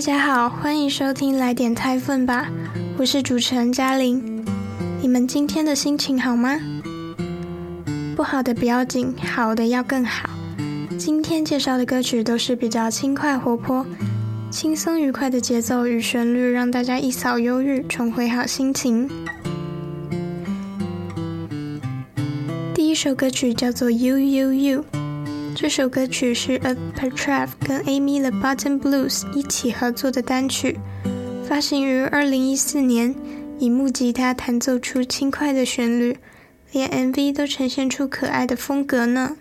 大家好，欢迎收听来点泰分吧，我是主持人嘉玲。你们今天的心情好吗？不好的不要紧，好的要更好。今天介绍的歌曲都是比较轻快活泼、轻松愉快的节奏与旋律，让大家一扫忧郁，重回好心情。第一首歌曲叫做《You You You》。这首歌曲是 Apatreff 跟 Amy the Button Blues 一起合作的单曲，发行于二零一四年，以木吉他弹奏出轻快的旋律，连 MV 都呈现出可爱的风格呢。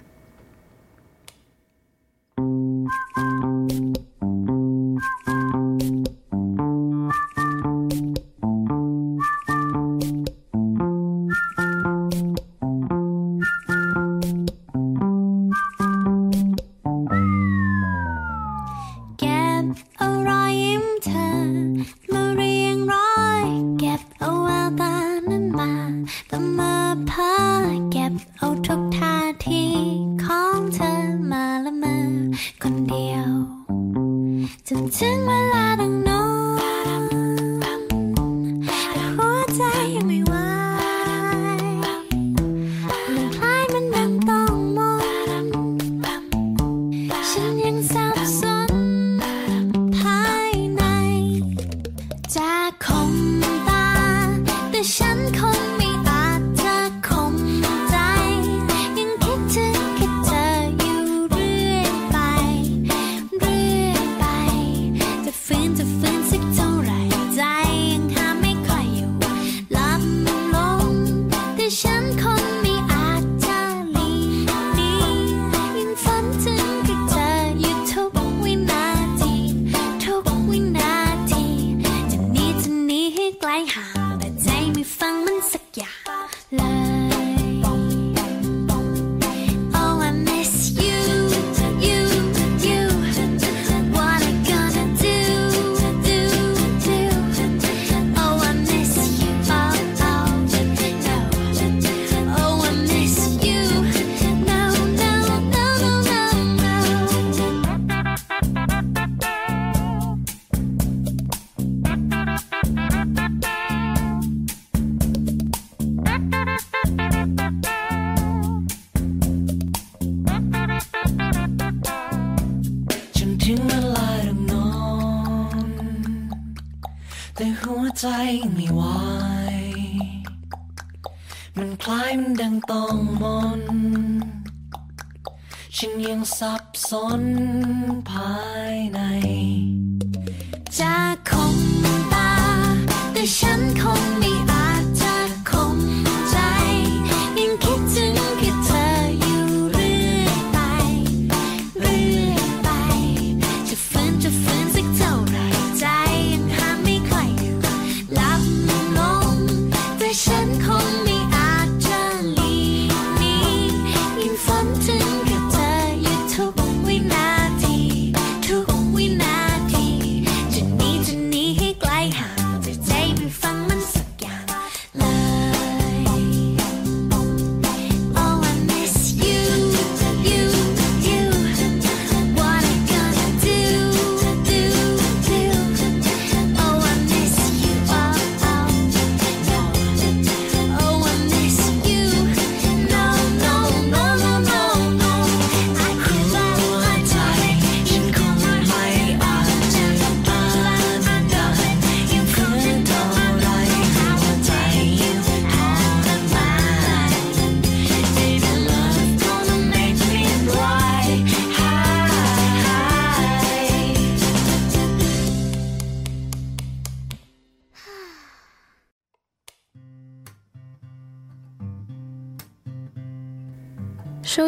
ใจไม่ไหวมันคล้ายมันดังต้องมน ฉันยังสับสนภายในจะคงตาแต่ฉันคง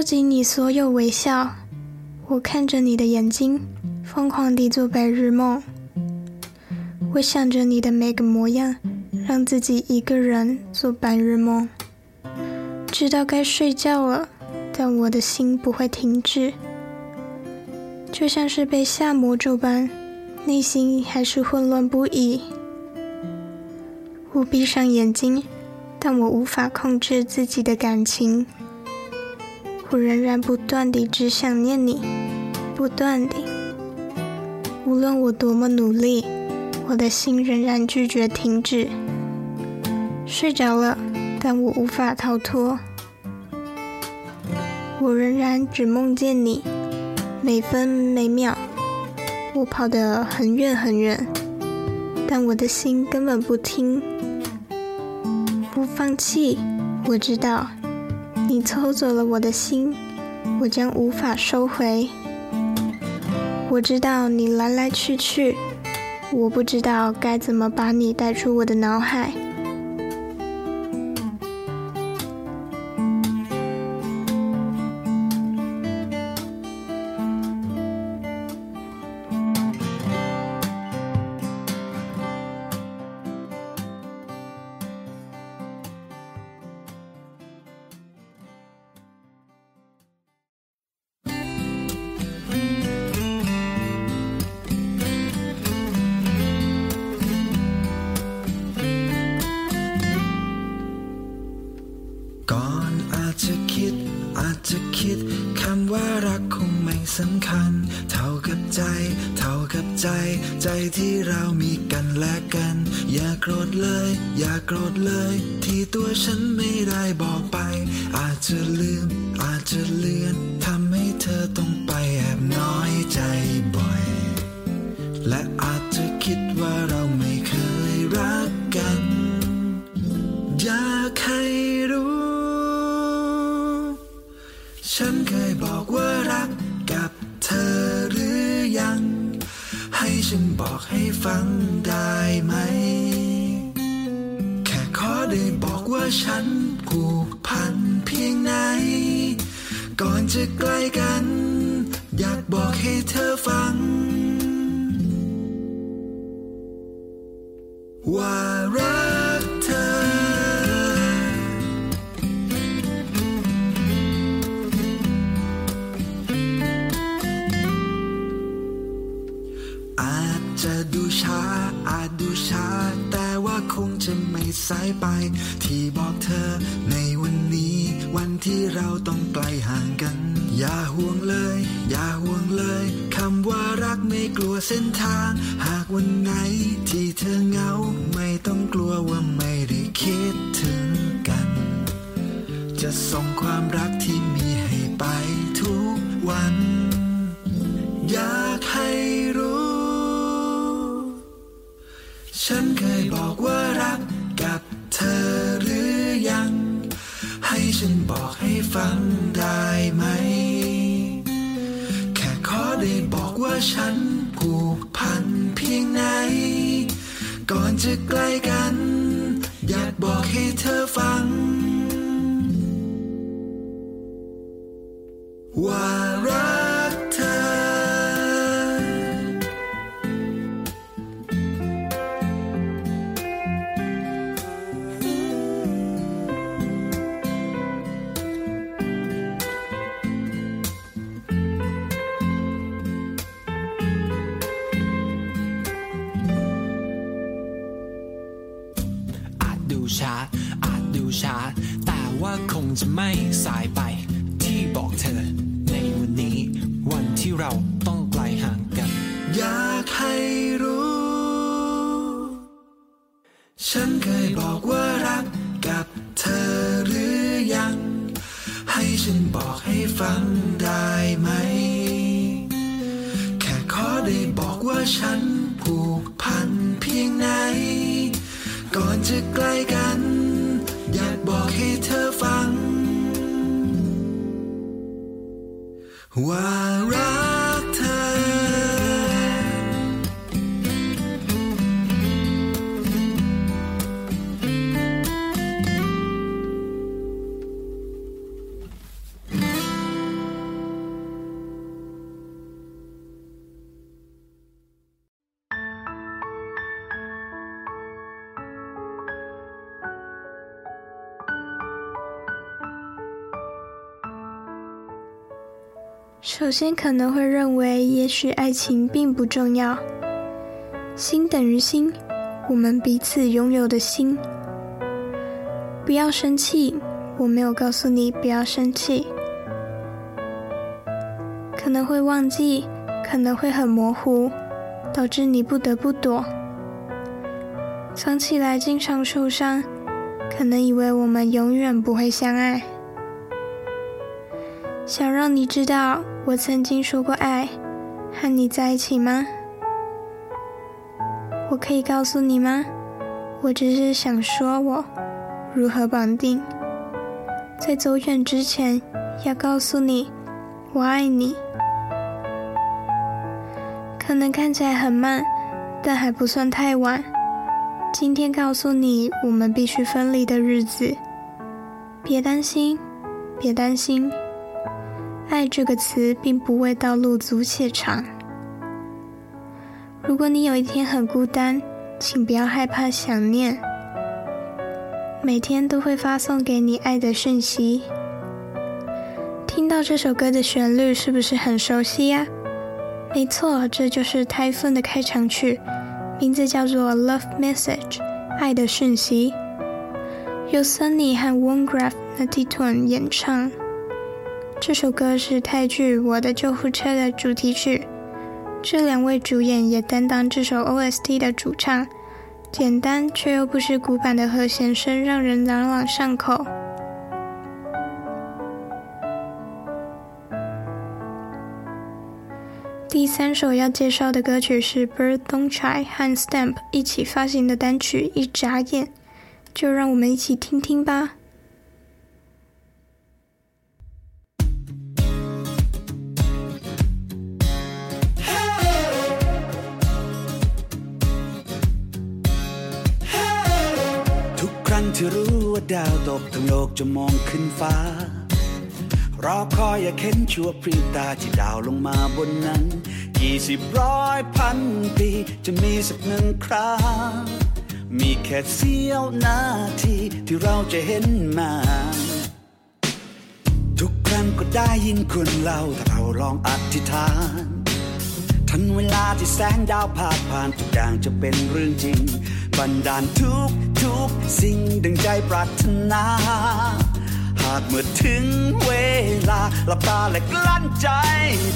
收集你所有微笑，我看着你的眼睛，疯狂地做白日梦。我想着你的每个模样，让自己一个人做白日梦。知道该睡觉了，但我的心不会停止，就像是被下魔咒般，内心还是混乱不已。我闭上眼睛，但我无法控制自己的感情。我仍然不断地只想念你，不断地，无论我多么努力，我的心仍然拒绝停止。睡着了，但我无法逃脱。我仍然只梦见你，每分每秒，我跑得很远很远，但我的心根本不听。不放弃，我知道，你抽走了我的心，我将无法收回。我知道你来来去去，我不知道该怎么把你带出我的脑海。 โกรธเลย ที่ตัวฉันไม่ได้บอกไป อาจจะลืม อาจจะเลือนทำให้เธอต้องไปแอบน้อยใจบ่อย และอาจจะคิดว่าเราไม่เคยรักกัน อยากให้รู้ ฉันเคยบอกว่ารักกับเธอหรือยัง ให้ฉันบอกให้ฟังได้ไหม ได้บอกว่าฉันผูกพันเพียงไหน ก่อนจะใกล้กัน อยากบอกให้เธอฟัง ว่ารักเธอ อาจจะดูช้าอาจดูช้าแต่ว่าคงจะไม่สายไป ที่บอกเธอในวันนี้ วันที่เราต้องไกลห่างกัน อย่าห่วงเลย อย่าห่วงเลยคำว่ารักไม่กลัวเส้นทาง หากวันไหนที่เธอเหงา ไม่ต้องกลัวว่าไม่ได้คิดถึงกัน จะส่งความรักที่มีให้ไปทุกวัน อยา บอกว่ารักกับเธอหรือยัง ให้ฉันบอกให้ฟังได้ไหม แค่ขอได้บอกว่าฉันผูกพันเพียงไหน ก่อนจะใกล้กัน อยากบอกให้เธอฟัง ว่า Why? 首先可能会认为，也许爱情并不重要。心等于心，我们彼此拥有的心。不要生气，我没有告诉你不要生气。可能会忘记，可能会很模糊，导致你不得不躲。藏起来经常受伤，可能以为我们永远不会相爱。想让你知道我曾经说过爱，和你在一起吗？我可以告诉你吗？我只是想说我如何绑定，在走远之前要告诉你我爱你。可能看起来很慢，但还不算太晚。今天告诉你我们必须分离的日子，别担心，别担心。爱这个词并不会道路足且长。如果你有一天很孤单，请不要害怕想念。每天都会发送给你爱的讯息。听到这首歌的旋律是不是很熟悉呀？没错，这就是 Typhoon 的开场曲，名字叫做《Love Message》，爱的讯息，由 Sunny 和 Warngraf Natiturn 演唱。这首歌是泰剧《我的救护车》的主题曲，这两位主演也担当这首 OST 的主唱。简单却又不失古板的和弦声，让人朗朗上口。第三首要介绍的歌曲是 Bird Don't Try 和 Stamp 一起发行的单曲《一眨眼》，就让我们一起听听吧。 ที่รู้ว่าดาวตกทั้งโลกจะมองขึ้นฟ้า รอคอยอย่าเห็นชั่วพริบตาที่ดาวลงมาบนนั้น กี่สิบร้อยพันปีจะมีสักหนึ่งครั้งมีแค่เสี้ยวนาทีที่เราจะเห็นมาทุกครั้งก็ได้ยินคนเล่าถ้าเราลองอธิษฐานทันเวลาที่แสงดาวพาผ่านทุกอย่างจะเป็นเรื่องจริง บันดาลทุกทุกสิ่งดังใจปรารถนา หากเมื่อถึงเวลาหลับตาและกลั้นใจ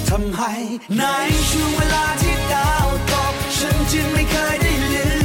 ทำให้ในช่วงเวลาที่ดาวตก ฉันจึงไม่เคยได้ลืม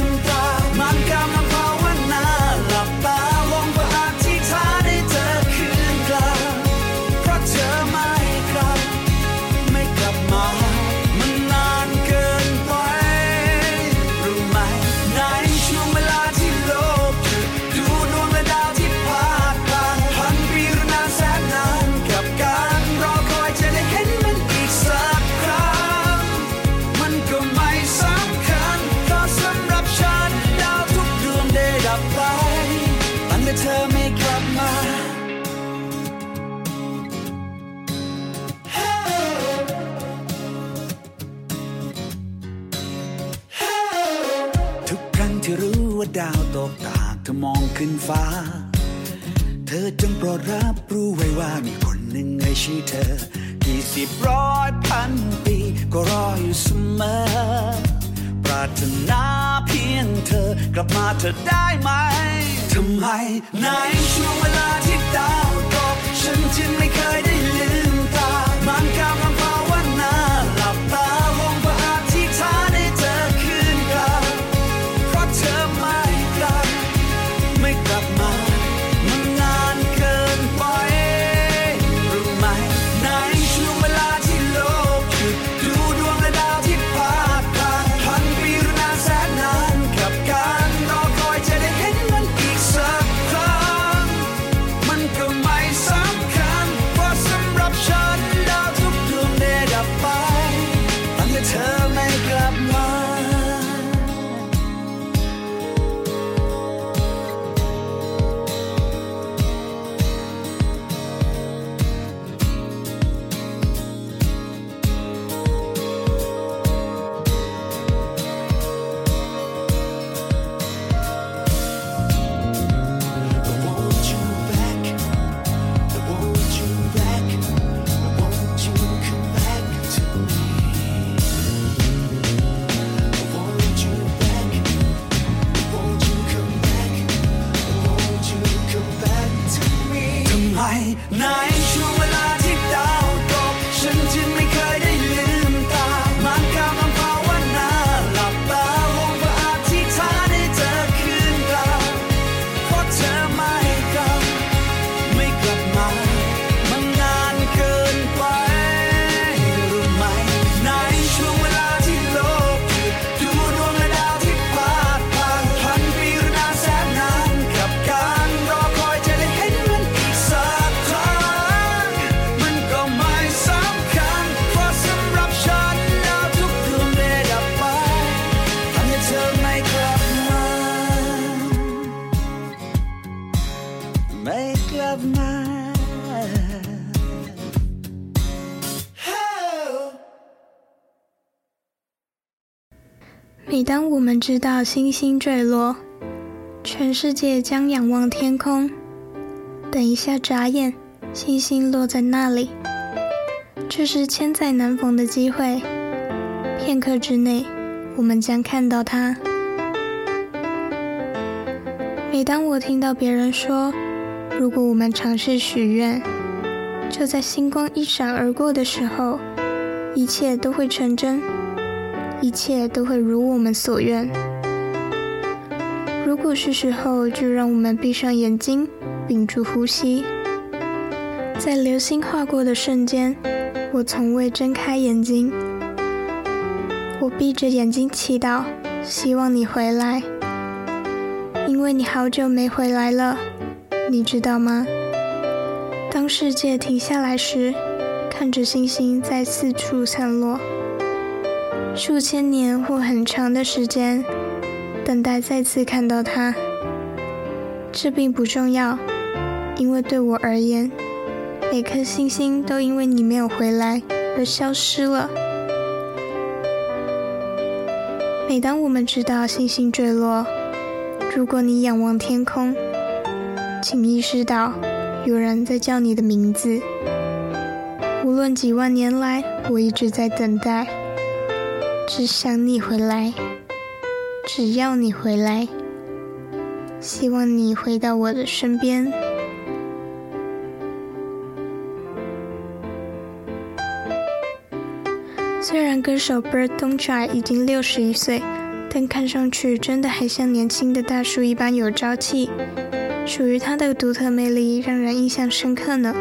รับรู้ไว้ว่ามีคนหนึ่งในชีเธอ กี่สิบร้อยพันปี ก็รออยู่เสมอ ปรารถนาเพียงเธอกลับมาเธอได้ไหม ทำไมในช่วงเวลาที่ดาวตกฉันจึงไม่เคยได้ love my 每当我们知道星星坠落全世界将仰望天空。等一下眨眼星星落在那里。这是千载难逢的机会片刻之内我们将看到它。每当我听到别人说如果我们尝试许愿，就在星光一闪而过的时候，一切都会成真，一切都会如我们所愿。如果是时候，就让我们闭上眼睛，屏住呼吸。在流星划过的瞬间，我从未睁开眼睛。我闭着眼睛祈祷，希望你回来，因为你好久没回来了，你知道吗？当世界停下来时，看着星星在四处散落，数千年或很长的时间，等待再次看到它。这并不重要，因为对我而言，每颗星星都因为你没有回来而消失了。每当我们知道星星坠落，如果你仰望天空，请意识到有人在叫你的名字。无论几万年来，我一直在等待，只想你回来，只要你回来，希望你回到我的身边。虽然歌手 Bert Donchai 已经六十一岁，但看上去真的还像年轻的大叔一般有朝气。属于他的独特魅力让人印象深刻呢，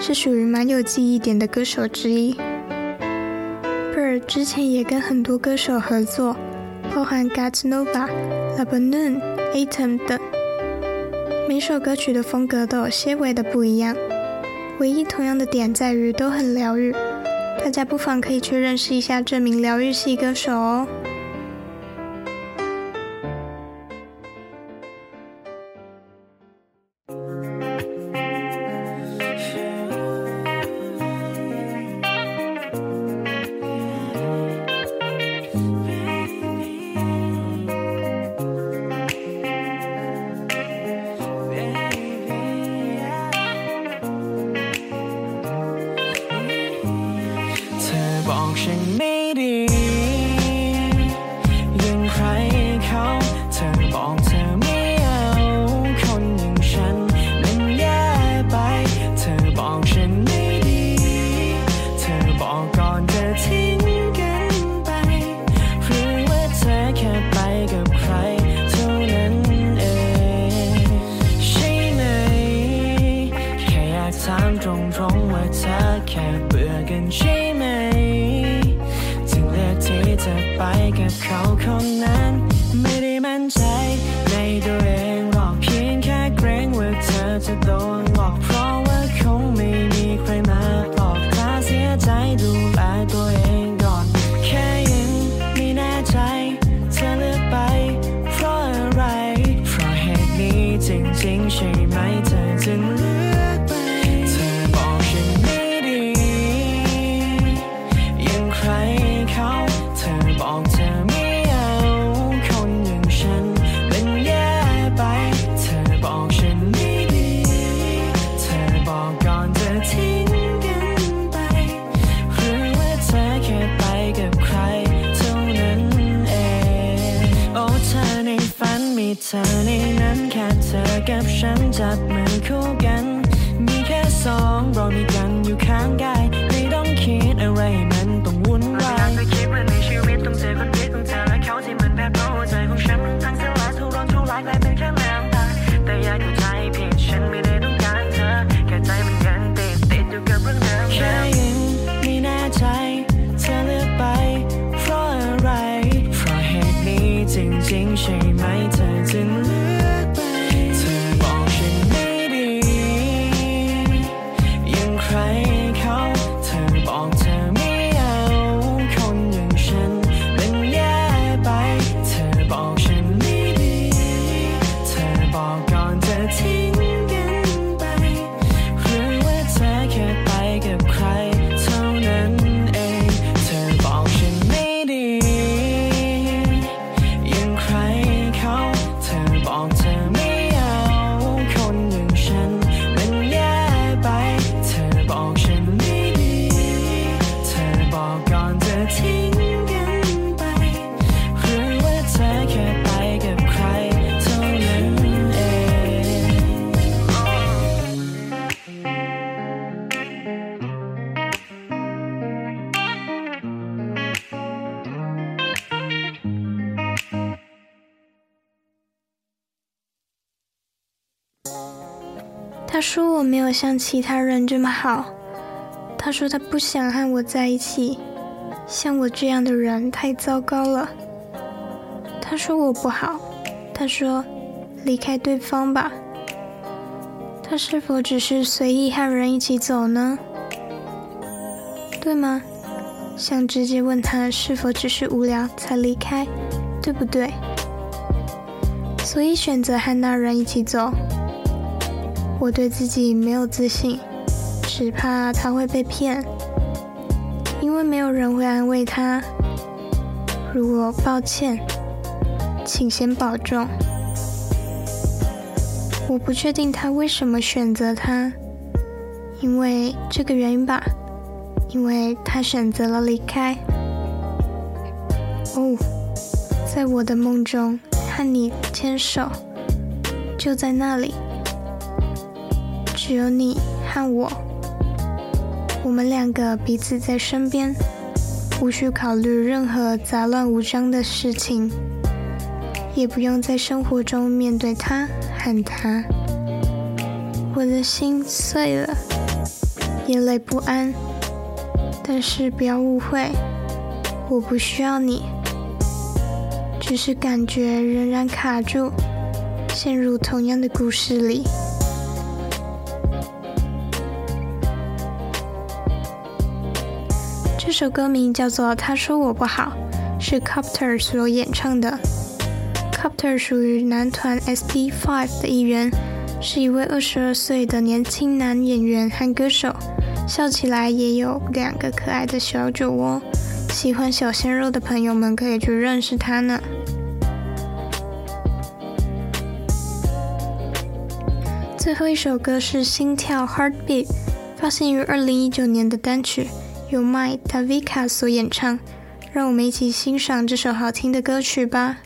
是属于蛮有记忆点的歌手之一。Bird 之前也跟很多歌手合作，包含 Gat Nova、Labanun、Atom 等。每首歌曲的风格都有些微的不一样，唯一同样的点在于都很疗愈。大家不妨可以去认识一下这名疗愈系歌手哦。wrong, Shane. จริงๆใช่ไหมเธอจึงเลือกไปเธอบอกฉันไม่ดีอย่างใครเขาเธอบอกเธอไม่เอาคนอย่างฉันมันแย่ไป เธอบอกฉันไม่ดี เธอบอกก่อนจะทิ้งกันไปหรือว่าเธอแค่ไปกับใครเท่านั้นเองโอ้เธอในฝันมีเธอในนั้นแค่ กับฉันจับมือคู่กัน มีแค่สองเรามี 他说我没有像其他人这么好，他说他不想和我在一起，像我这样的人太糟糕了。他说我不好，他说离开对方吧。他是否只是随意和人一起走呢？对吗？想直接问他是否只是无聊才离开，对不对？所以选择和那人一起走。我对自己没有自信，只怕他会被骗，因为没有人会安慰他。如果抱歉，请先保重。我不确定他为什么选择他，因为这个原因吧，因为他选择了离开。哦，在我的梦中和你牵手，就在那里。只有你和我，我们两个彼此在身边，无需考虑任何杂乱无章的事情，也不用在生活中面对他和他。我的心碎了，眼泪不安，但是不要误会，我不需要你，只是感觉仍然卡住，陷入同样的故事里。首歌名叫做《他说我不好》，是 Copter 所演唱的。Copter 属于男团 SB5 的一员，是一位二十二岁的年轻男演员和歌手，笑起来也有两个可爱的小酒窝。喜欢小鲜肉的朋友们可以去认识他呢。最后一首歌是《心跳 Heartbeat》，发行于二零一九年的单曲。由 My Davika 所演唱，让我们一起欣赏这首好听的歌曲吧。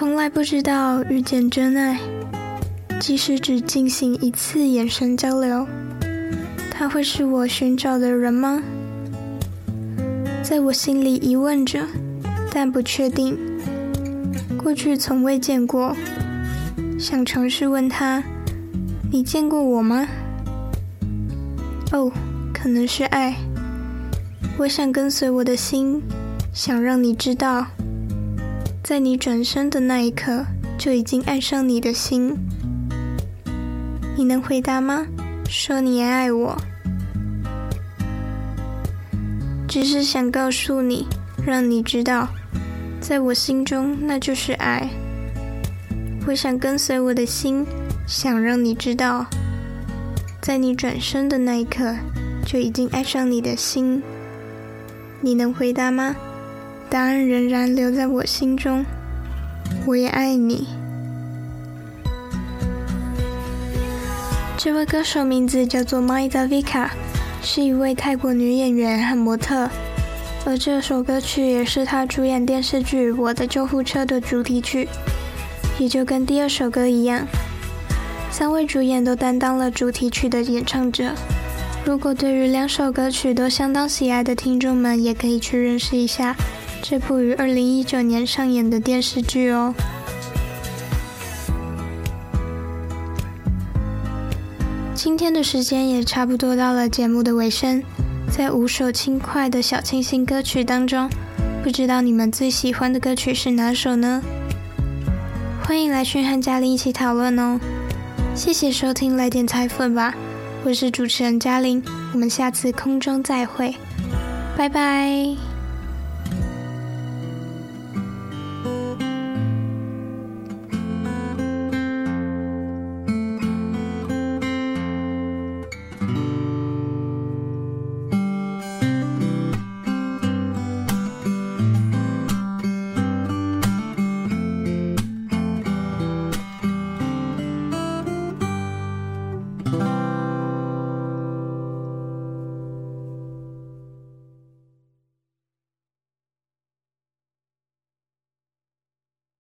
从来不知道遇见真爱，即使只进行一次眼神交流，他会是我寻找的人吗？在我心里疑问着，但不确定。过去从未见过，想尝试问他：“你见过我吗？”哦，可能是爱。我想跟随我的心，想让你知道。在你转身的那一刻，就已经爱上你的心。你能回答吗？说你也爱我，只是想告诉你，让你知道，在我心中那就是爱。我想跟随我的心，想让你知道，在你转身的那一刻，就已经爱上你的心。你能回答吗？答案仍然留在我心中，我也爱你。这位歌手名字叫做 Mai Davika，是一位泰国女演员和模特，而这首歌曲也是她主演电视剧《我的救护车》的主题曲，也就跟第二首歌一样，三位主演都担当了主题曲的演唱者。如果对于两首歌曲都相当喜爱的听众们，也可以去认识一下。这部于二零一九年上演的电视剧哦。今天的时间也差不多到了节目的尾声，在五首轻快的小清新歌曲当中，不知道你们最喜欢的歌曲是哪首呢？欢迎来讯和嘉玲一起讨论哦。谢谢收听，来点菜粉吧，我是主持人嘉玲，我们下次空中再会，拜拜。